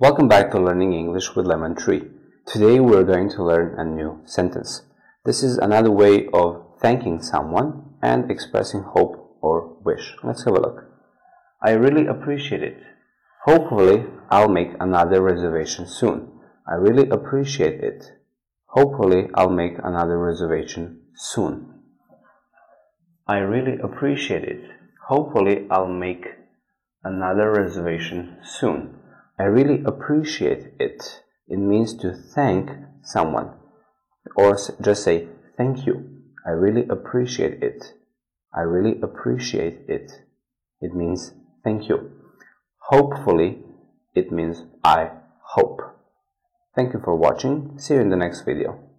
Welcome back to Learning English with Lemon Tree. Today we're going to learn a new sentence. This is another way of thanking someone and expressing hope or wish. Let's have a look. I really appreciate it. Hopefully, I'll make another reservation soon. I really appreciate it. Hopefully, I'll make another reservation soon. I really appreciate it. Hopefully, I'll make another reservation soon. I really appreciate it. It means to thank someone or just say thank you. I really appreciate it. I really appreciate it. It means thank you. Hopefully, it means I hope. Thank you for watching. See you in the next video.